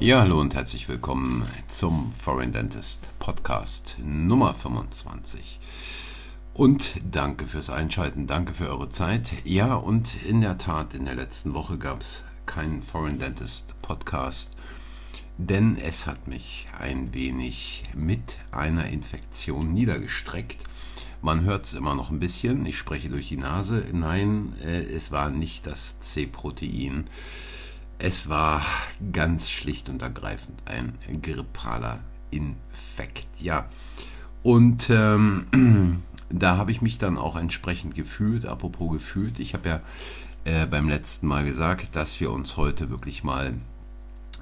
Ja, hallo und herzlich willkommen zum Foreign Dentist Podcast Nummer 25. Und danke fürs Einschalten, danke für eure Zeit. Ja, und in der Tat, in der letzten Woche gab es keinen Foreign Dentist Podcast, denn es hat mich ein wenig mit einer Infektion niedergestreckt. Man hört es immer noch ein bisschen, ich spreche durch die Nase. Nein, äh, es war nicht das C-Protein. Es war ganz schlicht und ergreifend ein grippaler Infekt. Ja, und ähm, da habe ich mich dann auch entsprechend gefühlt. Apropos gefühlt, ich habe ja äh, beim letzten Mal gesagt, dass wir uns heute wirklich mal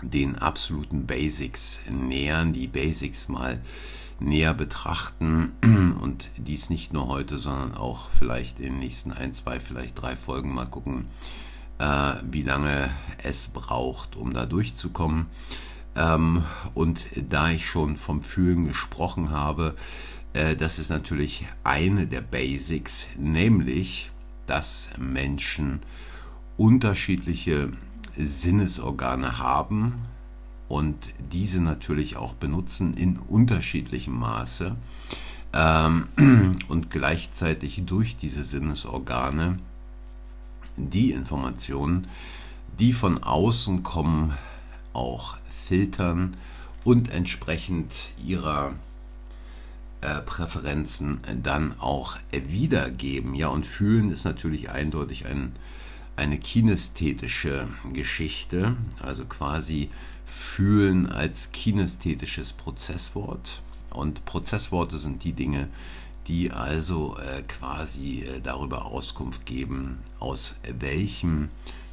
den absoluten Basics nähern, die Basics mal näher betrachten und dies nicht nur heute, sondern auch vielleicht in den nächsten ein, zwei, vielleicht drei Folgen mal gucken, äh, wie lange es braucht, um da durchzukommen. Ähm, und da ich schon vom Fühlen gesprochen habe, äh, das ist natürlich eine der Basics, nämlich, dass Menschen unterschiedliche Sinnesorgane haben und diese natürlich auch benutzen in unterschiedlichem Maße ähm, und gleichzeitig durch diese Sinnesorgane die Informationen, die von außen kommen, auch filtern und entsprechend ihrer äh, Präferenzen dann auch wiedergeben. Ja, und fühlen ist natürlich eindeutig ein, eine kinästhetische Geschichte, also quasi fühlen als kinästhetisches Prozesswort. Und Prozessworte sind die Dinge, die also äh, quasi äh, darüber Auskunft geben, aus welchem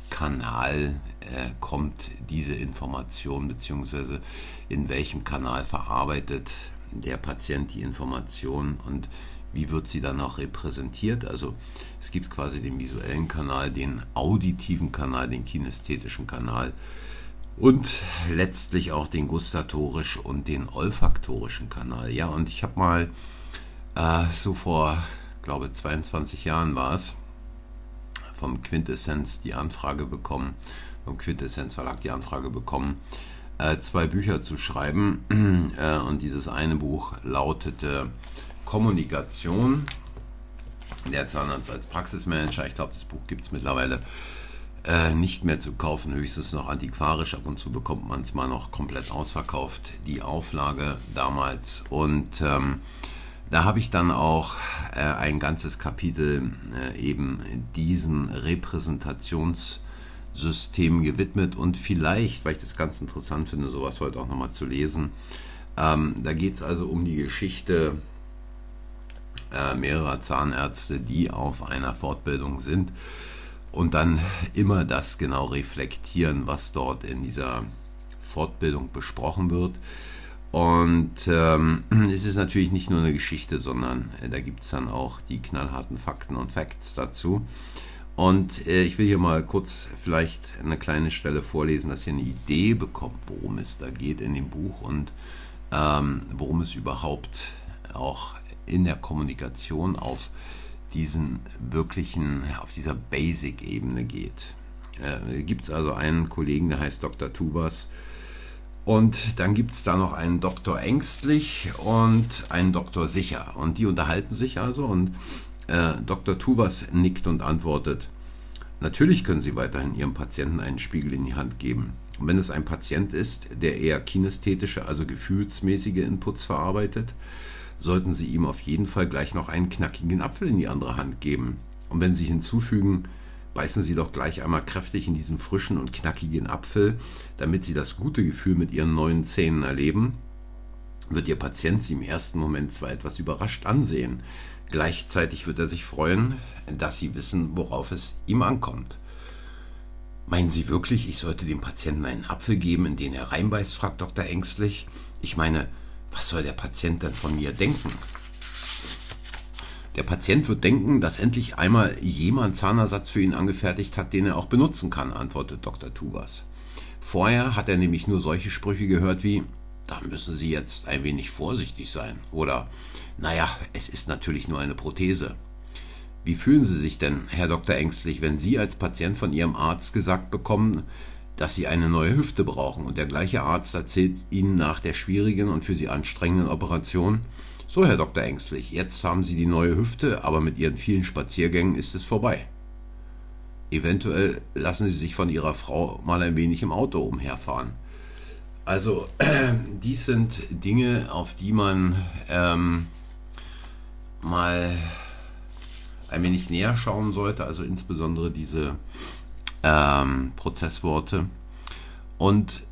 Kanal äh, kommt diese Information, beziehungsweise in welchem Kanal verarbeitet der Patient die Information und wie wird sie dann auch repräsentiert. Also es gibt quasi den visuellen Kanal, den auditiven Kanal, den kinästhetischen Kanal und letztlich auch den gustatorisch und den olfaktorischen Kanal. Ja, und ich habe mal äh, so vor, glaube 22 Jahren war es, vom Quintessenz die Anfrage bekommen, vom Quintessenz Verlag die Anfrage bekommen, äh, zwei Bücher zu schreiben. Äh, und dieses eine Buch lautete Kommunikation, der Zahnarzt als Praxismanager. Ich glaube, das Buch gibt es mittlerweile äh, nicht mehr zu kaufen, höchstens noch antiquarisch. Ab und zu bekommt man es mal noch komplett ausverkauft, die Auflage damals. Und ähm, da habe ich dann auch äh, ein ganzes Kapitel äh, eben diesen Repräsentationssystemen gewidmet und vielleicht, weil ich das ganz interessant finde, sowas heute auch nochmal zu lesen. Ähm, da geht es also um die Geschichte äh, mehrerer Zahnärzte, die auf einer Fortbildung sind und dann immer das genau reflektieren, was dort in dieser Fortbildung besprochen wird. Und ähm, es ist natürlich nicht nur eine Geschichte, sondern äh, da gibt es dann auch die knallharten Fakten und Facts dazu. Und äh, ich will hier mal kurz vielleicht eine kleine Stelle vorlesen, dass ihr eine Idee bekommt, worum es da geht in dem Buch und ähm, worum es überhaupt auch in der Kommunikation auf diesen wirklichen, auf dieser Basic-Ebene geht. Äh, gibt es also einen Kollegen, der heißt Dr. Tubas, und dann gibt es da noch einen Doktor Ängstlich und einen Doktor Sicher. Und die unterhalten sich also und äh, Dr. Tubas nickt und antwortet, natürlich können Sie weiterhin Ihrem Patienten einen Spiegel in die Hand geben. Und wenn es ein Patient ist, der eher kinästhetische, also gefühlsmäßige Inputs verarbeitet, sollten Sie ihm auf jeden Fall gleich noch einen knackigen Apfel in die andere Hand geben. Und wenn Sie hinzufügen, beißen Sie doch gleich einmal kräftig in diesen frischen und knackigen Apfel, damit Sie das gute Gefühl mit Ihren neuen Zähnen erleben, wird Ihr Patient Sie im ersten Moment zwar etwas überrascht ansehen, gleichzeitig wird er sich freuen, dass Sie wissen, worauf es ihm ankommt. Meinen Sie wirklich, ich sollte dem Patienten einen Apfel geben, in den er reinbeißt? fragt Dr. Ängstlich. Ich meine, was soll der Patient denn von mir denken? Der Patient wird denken, dass endlich einmal jemand Zahnersatz für ihn angefertigt hat, den er auch benutzen kann, antwortet Dr. Tubas. Vorher hat er nämlich nur solche Sprüche gehört wie, da müssen Sie jetzt ein wenig vorsichtig sein. Oder, naja, es ist natürlich nur eine Prothese. Wie fühlen Sie sich denn, Herr Dr. Ängstlich, wenn Sie als Patient von Ihrem Arzt gesagt bekommen, dass Sie eine neue Hüfte brauchen und der gleiche Arzt erzählt Ihnen nach der schwierigen und für Sie anstrengenden Operation, so Herr Dr. Ängstlich, jetzt haben Sie die neue Hüfte, aber mit Ihren vielen Spaziergängen ist es vorbei. Eventuell lassen Sie sich von Ihrer Frau mal ein wenig im Auto umherfahren. Also, äh, dies sind Dinge, auf die man ähm, mal ein wenig näher schauen sollte, also insbesondere diese ähm, Prozessworte. Und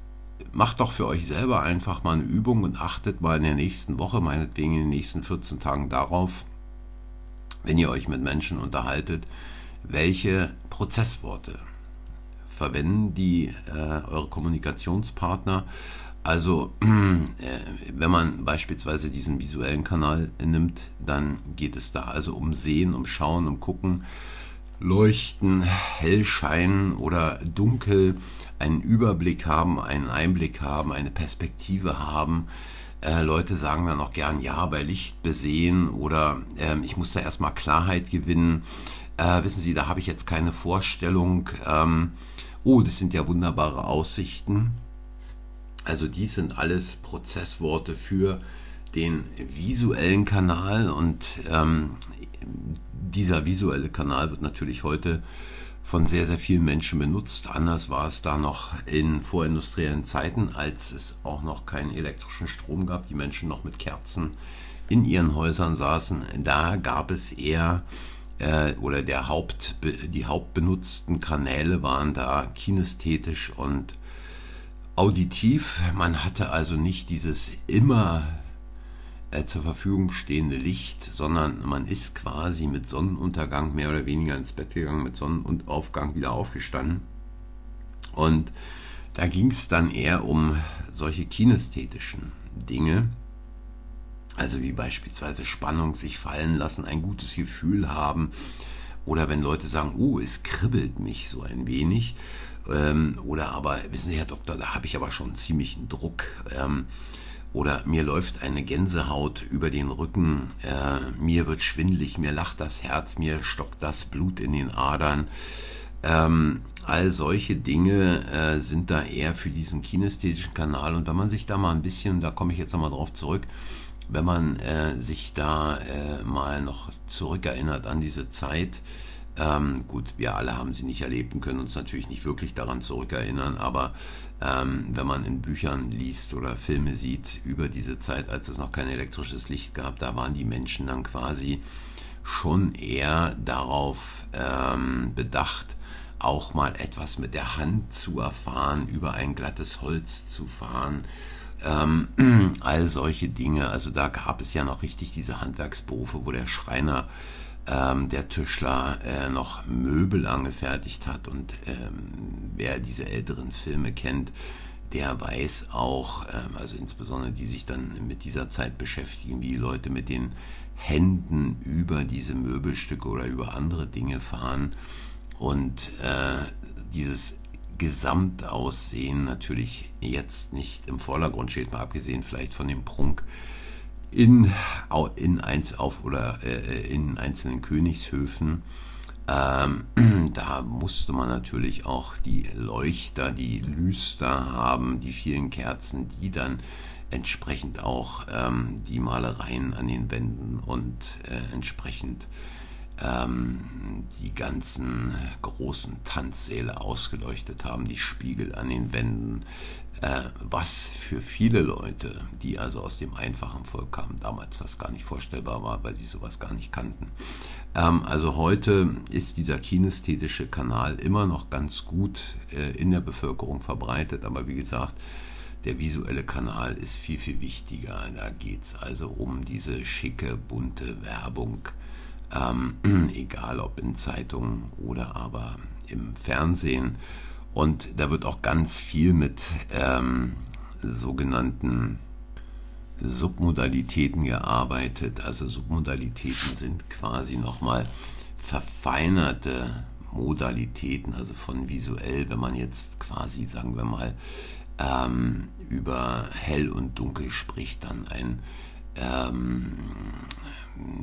macht doch für euch selber einfach mal eine Übung und achtet mal in der nächsten Woche, meinetwegen in den nächsten 14 Tagen darauf, wenn ihr euch mit Menschen unterhaltet, welche Prozessworte verwenden die äh, eure Kommunikationspartner. Also äh, wenn man beispielsweise diesen visuellen Kanal nimmt, dann geht es da also um Sehen, um Schauen, um Gucken, Leuchten, Hellscheinen oder Dunkel, einen Überblick haben, einen Einblick haben, eine Perspektive haben. Äh, Leute sagen dann auch gern, ja, bei Licht besehen oder äh, ich muss da erstmal Klarheit gewinnen. Äh, wissen Sie, da habe ich jetzt keine Vorstellung. Ähm, oh, das sind ja wunderbare Aussichten. Also dies sind alles Prozessworte für den visuellen Kanal und ähm, dieser visuelle Kanal wird natürlich heute von sehr, sehr vielen Menschen benutzt. Anders war es da noch in vorindustriellen Zeiten, als es auch noch keinen elektrischen Strom gab, die Menschen noch mit Kerzen in ihren Häusern saßen. Da gab es eher äh, oder der Haupt, die hauptbenutzten Kanäle waren da kinästhetisch und auditiv. Man hatte also nicht dieses immer zur Verfügung stehende Licht, sondern man ist quasi mit Sonnenuntergang mehr oder weniger ins Bett gegangen, mit Sonnenaufgang wieder aufgestanden. Und da ging es dann eher um solche kinästhetischen Dinge, also wie beispielsweise Spannung, sich fallen lassen, ein gutes Gefühl haben. Oder wenn Leute sagen, oh, es kribbelt mich so ein wenig. Ähm, oder aber, wissen Sie, Herr Doktor, da habe ich aber schon ziemlichen Druck. Oder mir läuft eine Gänsehaut über den Rücken, äh, mir wird schwindlig, mir lacht das Herz, mir stockt das Blut in den Adern. Ähm, all solche Dinge äh, sind da eher für diesen kinästhetischen Kanal. Und wenn man sich da mal ein bisschen, da komme ich jetzt nochmal drauf zurück, wenn man äh, sich da äh, mal noch zurückerinnert an diese Zeit, ähm, gut, wir alle haben sie nicht erlebt und können uns natürlich nicht wirklich daran zurückerinnern, aber ähm, wenn man in Büchern liest oder Filme sieht über diese Zeit, als es noch kein elektrisches Licht gab, da waren die Menschen dann quasi schon eher darauf ähm, bedacht, auch mal etwas mit der Hand zu erfahren, über ein glattes Holz zu fahren. Ähm, all solche Dinge. Also da gab es ja noch richtig diese Handwerksberufe, wo der Schreiner ähm, der Tischler äh, noch Möbel angefertigt hat. Und ähm, wer diese älteren Filme kennt, der weiß auch, ähm, also insbesondere die sich dann mit dieser Zeit beschäftigen, wie Leute mit den Händen über diese Möbelstücke oder über andere Dinge fahren. Und äh, dieses Gesamtaussehen natürlich jetzt nicht im Vordergrund steht, mal abgesehen vielleicht von dem Prunk in, in, eins auf, oder, äh, in einzelnen Königshöfen. Ähm, da musste man natürlich auch die Leuchter, die Lüster haben, die vielen Kerzen, die dann entsprechend auch ähm, die Malereien an den Wänden und äh, entsprechend ähm, die ganzen großen Tanzsäle ausgeleuchtet haben, die Spiegel an den Wänden, äh, was für viele Leute, die also aus dem einfachen Volk kamen, damals das gar nicht vorstellbar war, weil sie sowas gar nicht kannten. Ähm, also heute ist dieser kinästhetische Kanal immer noch ganz gut äh, in der Bevölkerung verbreitet, aber wie gesagt, der visuelle Kanal ist viel, viel wichtiger. Da geht es also um diese schicke, bunte Werbung, ähm, egal ob in Zeitungen oder aber im Fernsehen. Und da wird auch ganz viel mit ähm, sogenannten Submodalitäten gearbeitet. Also Submodalitäten sind quasi nochmal verfeinerte Modalitäten, also von visuell, wenn man jetzt quasi, sagen wir mal, ähm, über hell und dunkel spricht, dann ein ähm,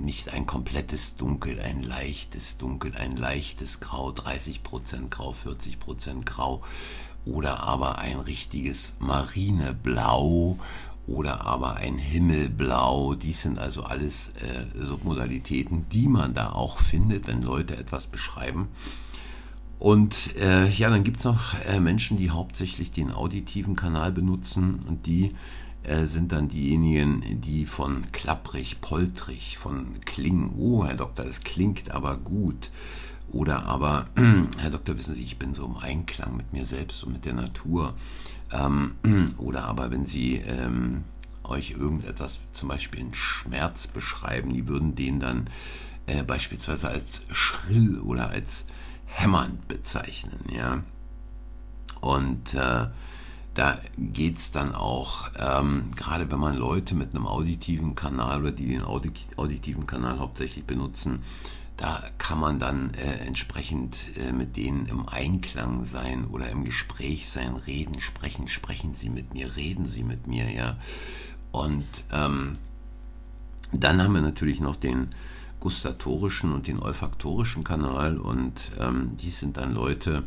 nicht ein komplettes Dunkel, ein leichtes Dunkel, ein leichtes Grau, 30% Grau, 40% Grau oder aber ein richtiges Marineblau oder aber ein Himmelblau. Dies sind also alles äh, Submodalitäten, die man da auch findet, wenn Leute etwas beschreiben. Und äh, ja, dann gibt es noch äh, Menschen, die hauptsächlich den auditiven Kanal benutzen und die sind dann diejenigen, die von klapprig, poltrig, von klingen, oh Herr Doktor, das klingt aber gut. Oder aber, Herr Doktor, wissen Sie, ich bin so im Einklang mit mir selbst und mit der Natur. Ähm, oder aber, wenn Sie ähm, euch irgendetwas, zum Beispiel einen Schmerz beschreiben, die würden den dann äh, beispielsweise als schrill oder als hämmernd bezeichnen. Ja? Und äh, da geht es dann auch, ähm, gerade wenn man Leute mit einem auditiven Kanal oder die den auditiven Kanal hauptsächlich benutzen, da kann man dann äh, entsprechend äh, mit denen im Einklang sein oder im Gespräch sein, reden, sprechen, sprechen Sie mit mir, reden Sie mit mir, ja. Und ähm, dann haben wir natürlich noch den gustatorischen und den olfaktorischen Kanal und ähm, dies sind dann Leute,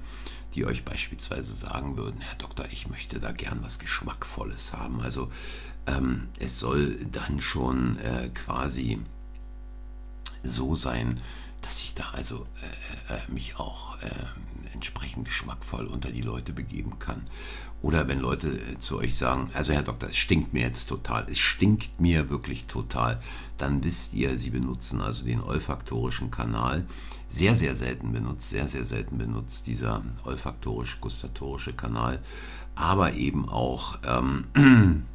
die euch beispielsweise sagen würden, Herr Doktor, ich möchte da gern was Geschmackvolles haben. Also ähm, es soll dann schon äh, quasi so sein, dass ich da also äh, äh, mich auch äh, entsprechend geschmackvoll unter die Leute begeben kann. Oder wenn Leute äh, zu euch sagen, also Herr Doktor, es stinkt mir jetzt total, es stinkt mir wirklich total, dann wisst ihr, sie benutzen also den olfaktorischen Kanal. Sehr, sehr selten benutzt, sehr, sehr selten benutzt dieser olfaktorisch-gustatorische Kanal. Aber eben auch ähm,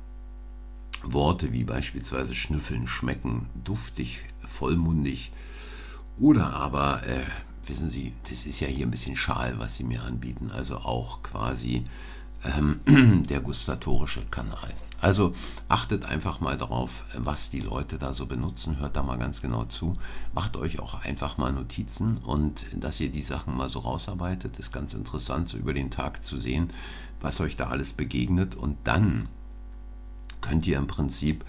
Worte wie beispielsweise schnüffeln, schmecken, duftig, vollmundig, oder aber, äh, wissen Sie, das ist ja hier ein bisschen schal, was Sie mir anbieten, also auch quasi ähm, der gustatorische Kanal. Also achtet einfach mal darauf, was die Leute da so benutzen, hört da mal ganz genau zu, macht euch auch einfach mal Notizen und dass ihr die Sachen mal so rausarbeitet, ist ganz interessant, so über den Tag zu sehen, was euch da alles begegnet. Und dann könnt ihr im Prinzip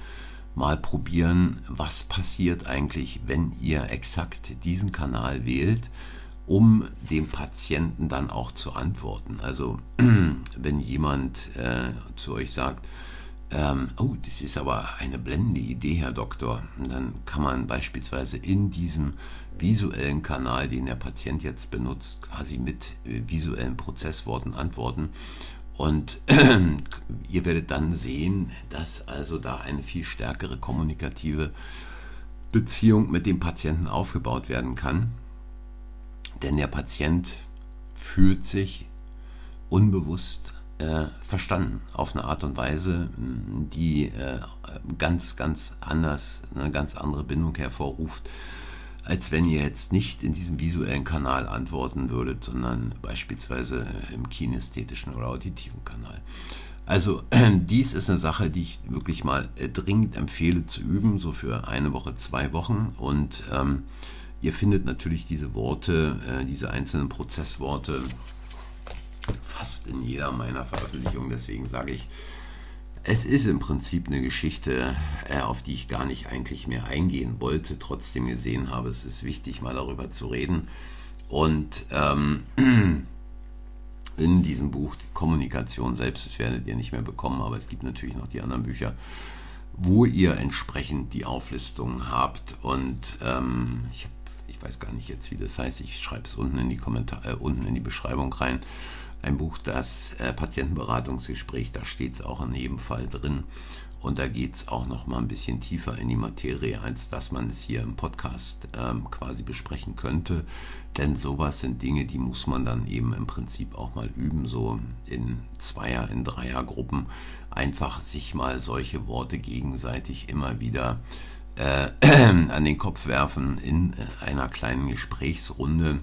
mal probieren, was passiert eigentlich, wenn ihr exakt diesen Kanal wählt, um dem Patienten dann auch zu antworten. Also wenn jemand äh, zu euch sagt, ähm, oh, das ist aber eine blendende Idee, Herr Doktor, dann kann man beispielsweise in diesem visuellen Kanal, den der Patient jetzt benutzt, quasi mit äh, visuellen Prozessworten antworten und ihr werdet dann sehen, dass also da eine viel stärkere kommunikative Beziehung mit dem Patienten aufgebaut werden kann. Denn der Patient fühlt sich unbewusst äh, verstanden auf eine Art und Weise, die äh, ganz, ganz anders, eine ganz andere Bindung hervorruft als wenn ihr jetzt nicht in diesem visuellen Kanal antworten würdet, sondern beispielsweise im kinästhetischen oder auditiven Kanal. Also dies ist eine Sache, die ich wirklich mal äh, dringend empfehle zu üben, so für eine Woche, zwei Wochen. Und ähm, ihr findet natürlich diese Worte, äh, diese einzelnen Prozessworte fast in jeder meiner Veröffentlichungen. Deswegen sage ich, es ist im Prinzip eine Geschichte, äh, auf die ich gar nicht eigentlich mehr eingehen wollte, trotzdem gesehen habe, es ist wichtig, mal darüber zu reden. Und ähm, in diesem Buch, die Kommunikation selbst, das werdet ihr nicht mehr bekommen, aber es gibt natürlich noch die anderen Bücher, wo ihr entsprechend die Auflistung habt. Und ähm, ich, ich weiß gar nicht jetzt, wie das heißt, ich schreibe es unten in die Kommentare, äh, unten in die Beschreibung rein ein Buch, das äh, Patientenberatungsgespräch, da steht es auch in jedem Fall drin. Und da geht es auch noch mal ein bisschen tiefer in die Materie, als dass man es hier im Podcast ähm, quasi besprechen könnte. Denn sowas sind Dinge, die muss man dann eben im Prinzip auch mal üben, so in Zweier-, in Dreiergruppen. Einfach sich mal solche Worte gegenseitig immer wieder äh, an den Kopf werfen in äh, einer kleinen Gesprächsrunde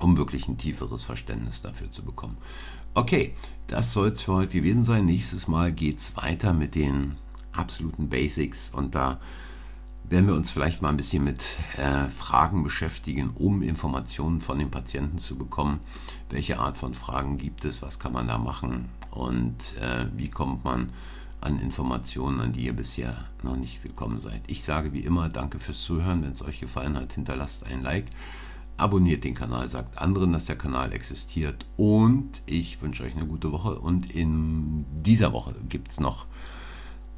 um wirklich ein tieferes Verständnis dafür zu bekommen. Okay, das soll es für heute gewesen sein. Nächstes Mal geht es weiter mit den absoluten Basics und da werden wir uns vielleicht mal ein bisschen mit äh, Fragen beschäftigen, um Informationen von den Patienten zu bekommen. Welche Art von Fragen gibt es? Was kann man da machen? Und äh, wie kommt man an Informationen, an die ihr bisher noch nicht gekommen seid. Ich sage wie immer danke fürs Zuhören. Wenn es euch gefallen hat, hinterlasst ein Like. Abonniert den Kanal, sagt anderen, dass der Kanal existiert. Und ich wünsche euch eine gute Woche. Und in dieser Woche gibt es noch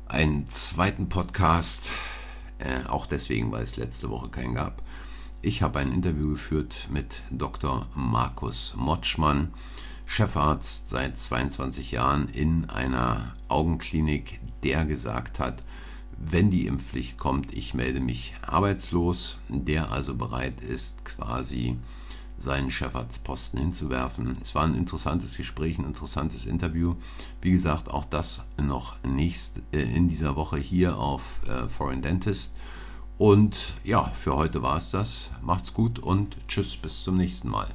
einen zweiten Podcast. Äh, auch deswegen, weil es letzte Woche keinen gab. Ich habe ein Interview geführt mit Dr. Markus Motschmann. Chefarzt seit 22 Jahren in einer Augenklinik, der gesagt hat, wenn die Impfpflicht kommt, ich melde mich arbeitslos, der also bereit ist, quasi seinen Chefarztposten hinzuwerfen. Es war ein interessantes Gespräch, ein interessantes Interview. Wie gesagt, auch das noch nächst, äh, in dieser Woche hier auf äh, Foreign Dentist. Und ja, für heute war es das. Macht's gut und tschüss, bis zum nächsten Mal.